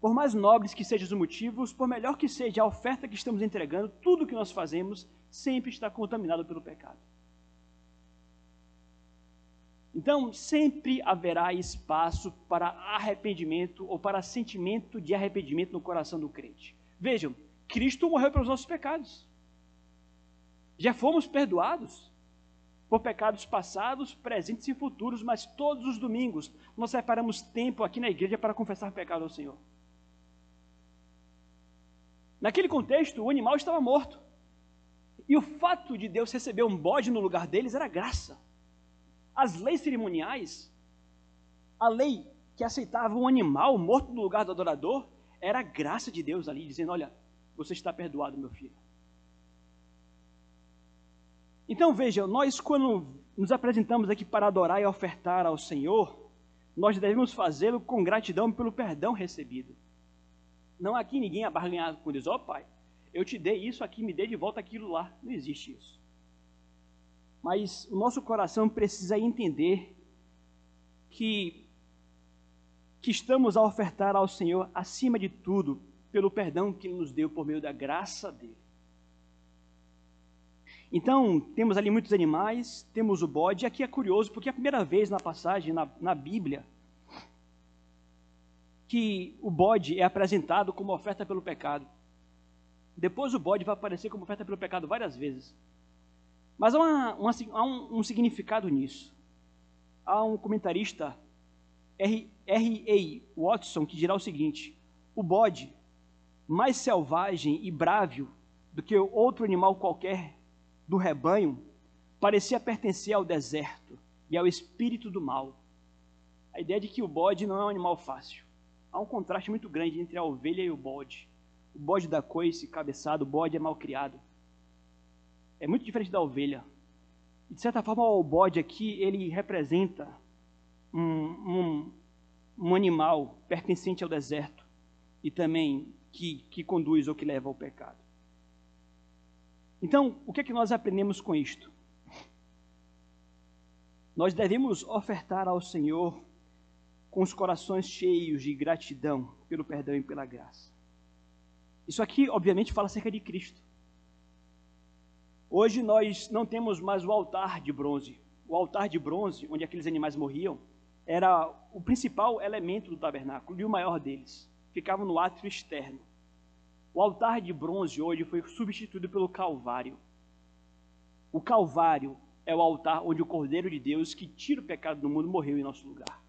por mais nobres que sejam os motivos, por melhor que seja a oferta que estamos entregando, tudo que nós fazemos sempre está contaminado pelo pecado. Então, sempre haverá espaço para arrependimento ou para sentimento de arrependimento no coração do crente. Vejam, Cristo morreu pelos nossos pecados. Já fomos perdoados por pecados passados, presentes e futuros, mas todos os domingos nós separamos tempo aqui na igreja para confessar pecado ao Senhor. Naquele contexto, o animal estava morto. E o fato de Deus receber um bode no lugar deles era graça. As leis cerimoniais, a lei que aceitava um animal morto no lugar do adorador, era a graça de Deus ali, dizendo: Olha, você está perdoado, meu filho. Então veja, nós quando nos apresentamos aqui para adorar e ofertar ao Senhor, nós devemos fazê-lo com gratidão pelo perdão recebido. Não aqui ninguém é com Deus, ó oh, Pai, eu te dei isso aqui, me dê de volta aquilo lá. Não existe isso. Mas o nosso coração precisa entender que, que estamos a ofertar ao Senhor, acima de tudo, pelo perdão que Ele nos deu por meio da graça dele. Então, temos ali muitos animais, temos o bode, e aqui é curioso, porque é a primeira vez na passagem, na, na Bíblia, que o bode é apresentado como oferta pelo pecado. Depois o bode vai aparecer como oferta pelo pecado várias vezes. Mas há, uma, uma, há um, um, significado nisso. Há um comentarista, R.A. Watson, que dirá o seguinte: o bode, mais selvagem e brávio do que outro animal qualquer do rebanho parecia pertencer ao deserto e ao espírito do mal. A ideia de que o bode não é um animal fácil. Há um contraste muito grande entre a ovelha e o bode. O bode da coice, cabeçado, o bode é mal criado. É muito diferente da ovelha. E, de certa forma, o bode aqui, ele representa um, um, um animal pertencente ao deserto e também que, que conduz ou que leva ao pecado. Então, o que é que nós aprendemos com isto? Nós devemos ofertar ao Senhor com os corações cheios de gratidão pelo perdão e pela graça. Isso aqui, obviamente, fala acerca de Cristo. Hoje nós não temos mais o altar de bronze. O altar de bronze, onde aqueles animais morriam, era o principal elemento do tabernáculo e o maior deles. Ficava no átrio externo. O altar de bronze hoje foi substituído pelo Calvário. O Calvário é o altar onde o Cordeiro de Deus, que tira o pecado do mundo, morreu em nosso lugar.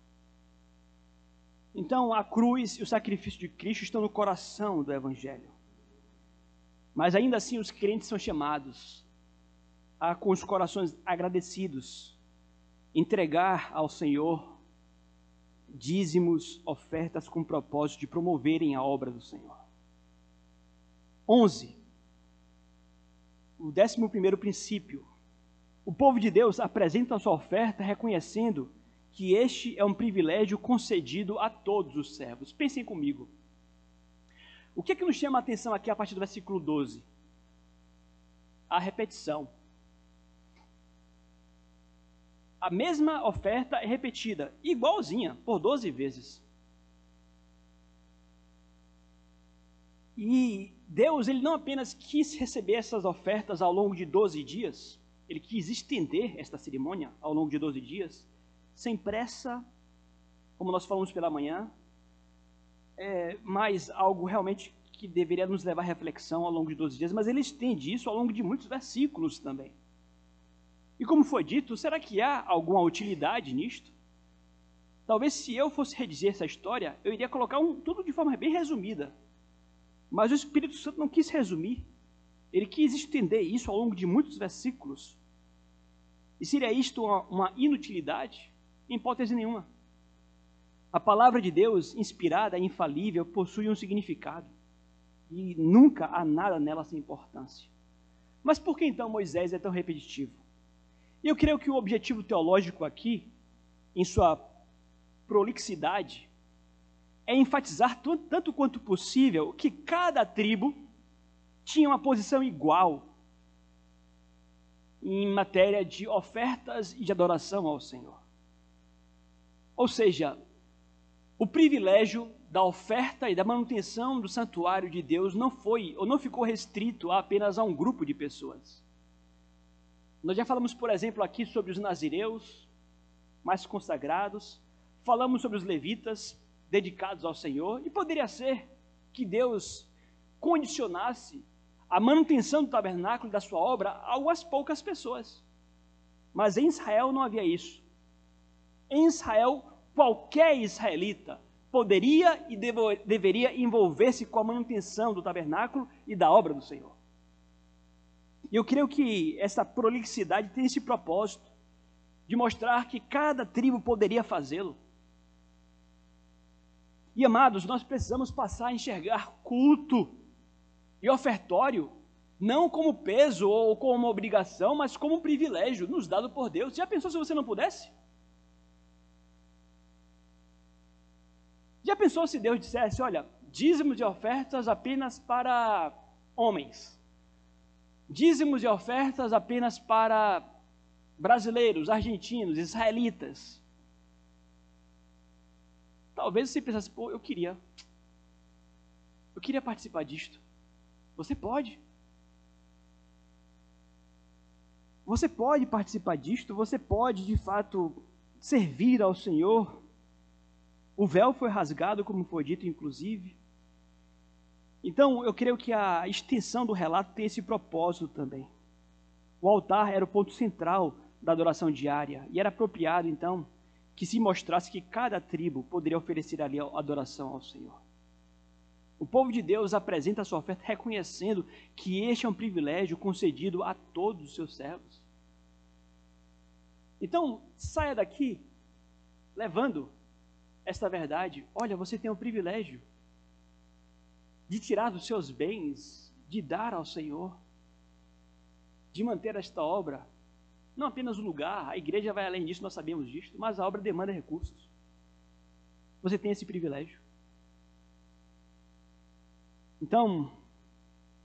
Então, a cruz e o sacrifício de Cristo estão no coração do Evangelho. Mas ainda assim, os crentes são chamados a, com os corações agradecidos, entregar ao Senhor dízimos, ofertas com propósito de promoverem a obra do Senhor. 11. O décimo primeiro princípio. O povo de Deus apresenta a sua oferta reconhecendo que este é um privilégio concedido a todos os servos. Pensem comigo. O que é que nos chama a atenção aqui a partir do versículo 12? A repetição. A mesma oferta é repetida, igualzinha, por 12 vezes. E Deus, ele não apenas quis receber essas ofertas ao longo de 12 dias, ele quis estender esta cerimônia ao longo de 12 dias, sem pressa, como nós falamos pela manhã, é, mas algo realmente que deveria nos levar à reflexão ao longo de 12 dias, mas ele estende isso ao longo de muitos versículos também. E como foi dito, será que há alguma utilidade nisto? Talvez se eu fosse redizer essa história, eu iria colocar um, tudo de forma bem resumida. Mas o Espírito Santo não quis resumir. Ele quis estender isso ao longo de muitos versículos. E seria isto uma, uma inutilidade? Em hipótese nenhuma. A palavra de Deus, inspirada infalível, possui um significado. E nunca há nada nela sem importância. Mas por que então Moisés é tão repetitivo? Eu creio que o objetivo teológico aqui, em sua prolixidade, é enfatizar tanto quanto possível que cada tribo tinha uma posição igual em matéria de ofertas e de adoração ao Senhor. Ou seja, o privilégio da oferta e da manutenção do santuário de Deus não foi ou não ficou restrito apenas a um grupo de pessoas. Nós já falamos, por exemplo, aqui sobre os nazireus mais consagrados, falamos sobre os levitas, dedicados ao Senhor, e poderia ser que Deus condicionasse a manutenção do tabernáculo e da sua obra a algumas poucas pessoas. Mas em Israel não havia isso. Em Israel, qualquer israelita poderia e deveria envolver-se com a manutenção do tabernáculo e da obra do Senhor. E eu creio que essa prolixidade tem esse propósito de mostrar que cada tribo poderia fazê-lo. E amados, nós precisamos passar a enxergar culto e ofertório não como peso ou como obrigação, mas como um privilégio nos dado por Deus. Já pensou se você não pudesse? Já pensou se Deus dissesse, olha, dízimos e ofertas apenas para homens? Dízimos e ofertas apenas para brasileiros, argentinos, israelitas? Talvez você pensasse, pô, eu queria. Eu queria participar disto. Você pode. Você pode participar disto, você pode de fato servir ao Senhor. O véu foi rasgado, como foi dito, inclusive. Então, eu creio que a extensão do relato tem esse propósito também. O altar era o ponto central da adoração diária e era apropriado, então, que se mostrasse que cada tribo poderia oferecer ali adoração ao Senhor. O povo de Deus apresenta a sua oferta reconhecendo que este é um privilégio concedido a todos os seus servos. Então, saia daqui levando esta verdade. Olha, você tem o privilégio de tirar dos seus bens, de dar ao Senhor, de manter esta obra não apenas o lugar, a igreja vai além disso, nós sabemos disso, mas a obra demanda recursos. Você tem esse privilégio. Então,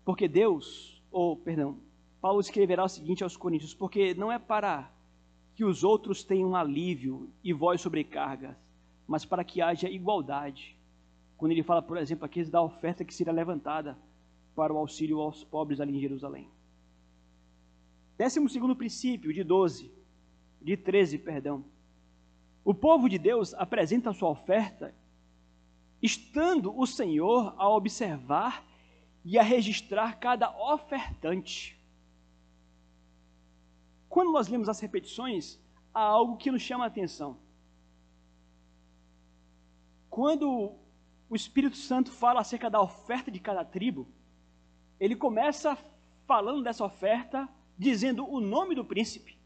porque Deus, ou perdão, Paulo escreverá o seguinte aos Coríntios: porque não é para que os outros tenham alívio e vós sobrecargas, mas para que haja igualdade. Quando ele fala, por exemplo, aqui da oferta que será levantada para o auxílio aos pobres ali em Jerusalém. Décimo segundo princípio, de 12, de 13, perdão. O povo de Deus apresenta a sua oferta, estando o Senhor a observar e a registrar cada ofertante. Quando nós lemos as repetições, há algo que nos chama a atenção. Quando o Espírito Santo fala acerca da oferta de cada tribo, ele começa falando dessa oferta dizendo o nome do príncipe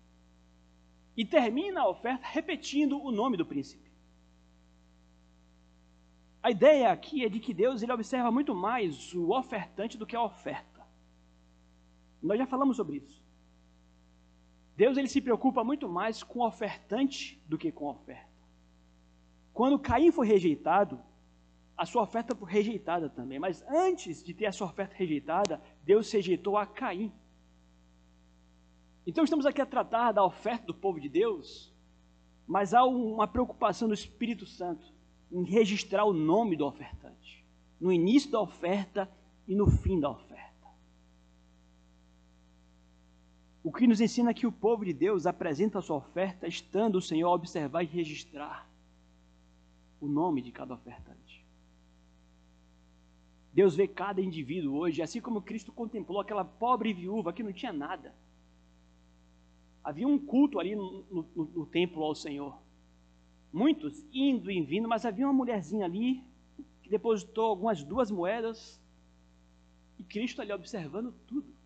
e termina a oferta repetindo o nome do príncipe. A ideia aqui é de que Deus ele observa muito mais o ofertante do que a oferta. Nós já falamos sobre isso. Deus ele se preocupa muito mais com o ofertante do que com a oferta. Quando Caim foi rejeitado, a sua oferta rejeitada também. Mas antes de ter a sua oferta rejeitada, Deus rejeitou a Caim. Então estamos aqui a tratar da oferta do povo de Deus, mas há uma preocupação do Espírito Santo em registrar o nome do ofertante, no início da oferta e no fim da oferta. O que nos ensina que o povo de Deus apresenta a sua oferta estando o Senhor a observar e registrar o nome de cada ofertante. Deus vê cada indivíduo hoje, assim como Cristo contemplou aquela pobre viúva que não tinha nada. Havia um culto ali no, no, no templo ao Senhor. Muitos indo e vindo, mas havia uma mulherzinha ali que depositou algumas duas moedas e Cristo ali observando tudo.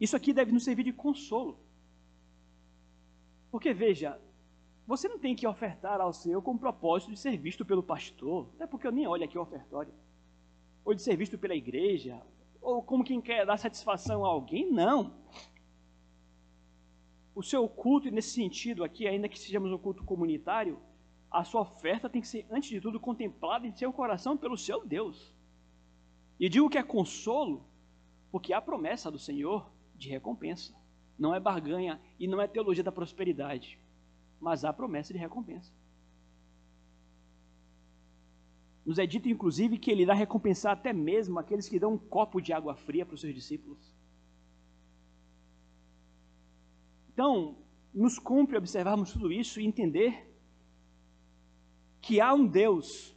Isso aqui deve nos servir de consolo. Porque veja, você não tem que ofertar ao Senhor com o propósito de ser visto pelo pastor, até porque eu nem olho aqui o ofertório, ou de ser visto pela igreja, ou como quem quer dar satisfação a alguém, não. O seu culto, nesse sentido aqui, ainda que sejamos um culto comunitário, a sua oferta tem que ser, antes de tudo, contemplada em seu coração pelo seu Deus. E digo que é consolo, porque há promessa do Senhor de recompensa. Não é barganha e não é teologia da prosperidade, mas há promessa de recompensa. Nos é dito, inclusive, que ele irá recompensar até mesmo aqueles que dão um copo de água fria para os seus discípulos. Então, nos cumpre observarmos tudo isso e entender que há um Deus,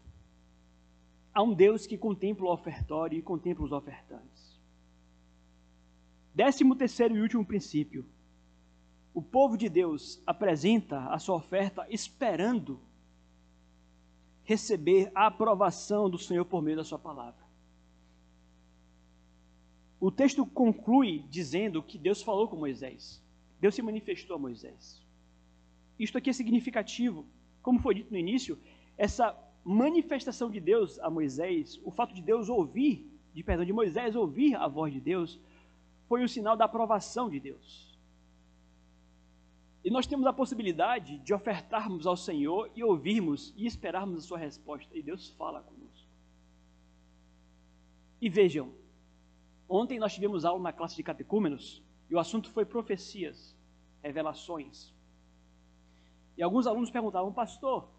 há um Deus que contempla o ofertório e contempla os ofertantes. Décimo terceiro e último princípio. O povo de Deus apresenta a sua oferta esperando receber a aprovação do Senhor por meio da sua palavra. O texto conclui dizendo que Deus falou com Moisés. Deus se manifestou a Moisés. Isto aqui é significativo. Como foi dito no início, essa manifestação de Deus a Moisés, o fato de Deus ouvir, de perdão, de Moisés ouvir a voz de Deus, foi o sinal da aprovação de Deus. E nós temos a possibilidade de ofertarmos ao Senhor e ouvirmos e esperarmos a sua resposta. E Deus fala conosco. E vejam, ontem nós tivemos aula na classe de catecúmenos e o assunto foi profecias, revelações. E alguns alunos perguntavam, pastor,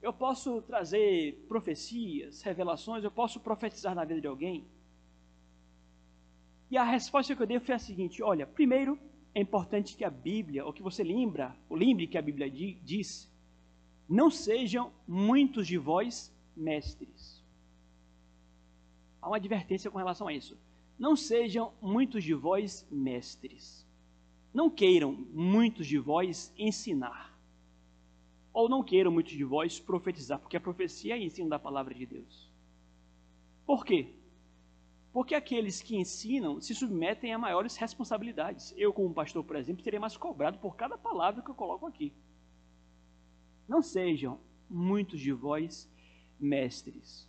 eu posso trazer profecias, revelações, eu posso profetizar na vida de alguém? E a resposta que eu dei foi a seguinte: olha, primeiro é importante que a Bíblia, ou que você lembra, ou lembre que a Bíblia diz, não sejam muitos de vós mestres. Há uma advertência com relação a isso. Não sejam muitos de vós mestres. Não queiram muitos de vós ensinar. Ou não queiram muitos de vós profetizar, porque a profecia é ensino da palavra de Deus. Por quê? Porque aqueles que ensinam se submetem a maiores responsabilidades. Eu, como pastor, por exemplo, serei mais cobrado por cada palavra que eu coloco aqui. Não sejam muitos de vós mestres.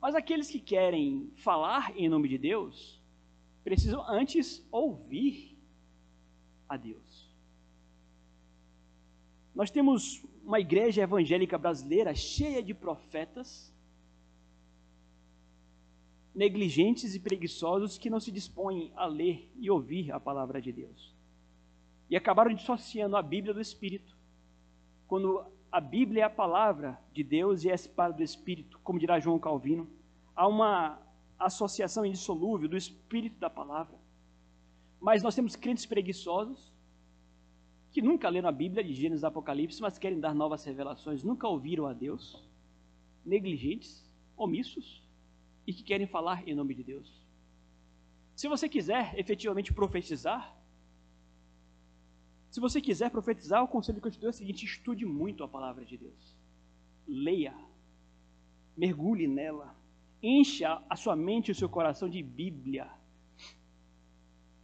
Mas aqueles que querem falar em nome de Deus, precisam antes ouvir a Deus. Nós temos uma igreja evangélica brasileira cheia de profetas negligentes e preguiçosos que não se dispõem a ler e ouvir a palavra de Deus. E acabaram dissociando a Bíblia do Espírito. Quando a Bíblia é a palavra de Deus e é espada do Espírito, como dirá João Calvino, há uma associação indissolúvel do Espírito da palavra. Mas nós temos crentes preguiçosos que nunca leram a Bíblia de Gênesis e Apocalipse, mas querem dar novas revelações, nunca ouviram a Deus, negligentes, omissos, e que querem falar em nome de Deus. Se você quiser efetivamente profetizar, se você quiser profetizar, o conselho que eu te dou é o seguinte: estude muito a palavra de Deus. Leia, mergulhe nela, encha a sua mente e o seu coração de Bíblia.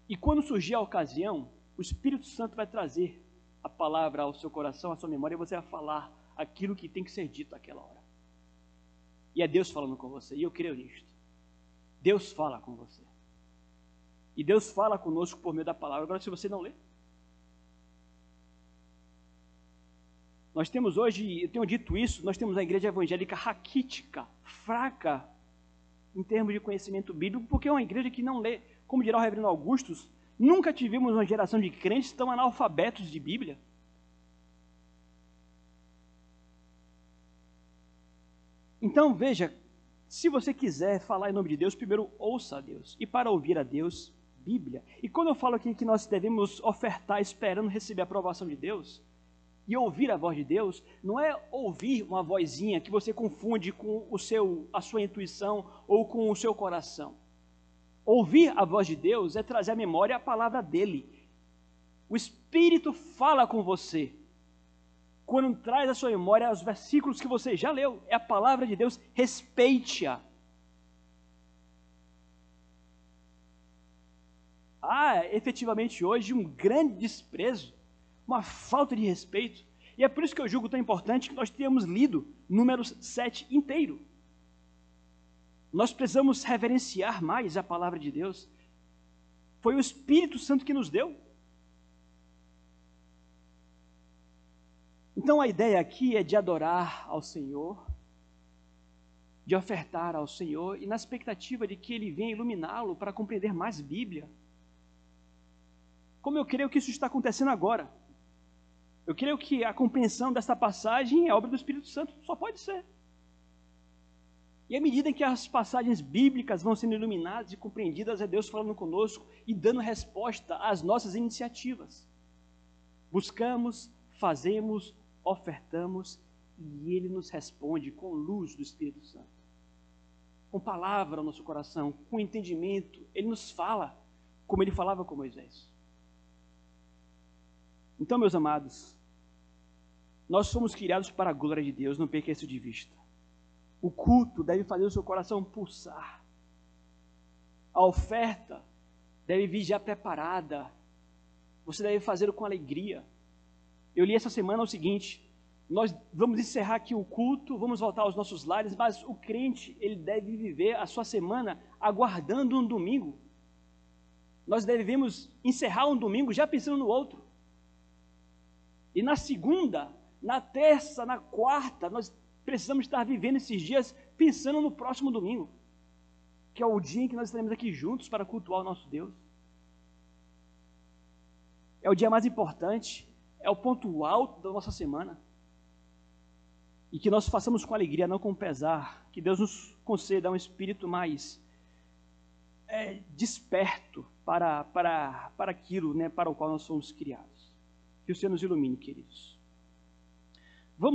E quando surgir a ocasião, o Espírito Santo vai trazer a palavra ao seu coração, à sua memória, e você vai falar aquilo que tem que ser dito naquela hora. E é Deus falando com você. E eu creio nisto. Deus fala com você. E Deus fala conosco por meio da palavra. Agora, se você não lê, Nós temos hoje, eu tenho dito isso, nós temos a igreja evangélica raquítica, fraca, em termos de conhecimento bíblico, porque é uma igreja que não lê. Como dirá o reverendo Augustus, nunca tivemos uma geração de crentes tão analfabetos de Bíblia. Então, veja, se você quiser falar em nome de Deus, primeiro ouça a Deus. E para ouvir a Deus, Bíblia. E quando eu falo aqui que nós devemos ofertar esperando receber a aprovação de Deus, e ouvir a voz de Deus não é ouvir uma vozinha que você confunde com o seu, a sua intuição ou com o seu coração. Ouvir a voz de Deus é trazer à memória a palavra dele. O Espírito fala com você. Quando traz à sua memória os versículos que você já leu, é a palavra de Deus, respeite-a. Há efetivamente hoje um grande desprezo uma falta de respeito. E é por isso que eu julgo tão importante que nós tenhamos lido Números 7 inteiro. Nós precisamos reverenciar mais a palavra de Deus. Foi o Espírito Santo que nos deu. Então a ideia aqui é de adorar ao Senhor, de ofertar ao Senhor e na expectativa de que Ele venha iluminá-lo para compreender mais Bíblia. Como eu creio que isso está acontecendo agora. Eu creio que a compreensão desta passagem é obra do Espírito Santo, só pode ser. E à medida que as passagens bíblicas vão sendo iluminadas e compreendidas, é Deus falando conosco e dando resposta às nossas iniciativas. Buscamos, fazemos, ofertamos e Ele nos responde com luz do Espírito Santo. Com palavra ao nosso coração, com entendimento, Ele nos fala como Ele falava com Moisés. Então, meus amados, nós somos criados para a glória de Deus, não perca isso de vista. O culto deve fazer o seu coração pulsar. A oferta deve vir já preparada. Você deve fazê-lo com alegria. Eu li essa semana o seguinte: nós vamos encerrar aqui o culto, vamos voltar aos nossos lares, mas o crente, ele deve viver a sua semana aguardando um domingo. Nós devemos encerrar um domingo já pensando no outro. E na segunda, na terça, na quarta, nós precisamos estar vivendo esses dias pensando no próximo domingo, que é o dia em que nós estaremos aqui juntos para cultuar o nosso Deus. É o dia mais importante, é o ponto alto da nossa semana. E que nós façamos com alegria, não com pesar. Que Deus nos conceda um espírito mais é, desperto para, para, para aquilo né, para o qual nós somos criados. Que o Senhor nos ilumine, queridos.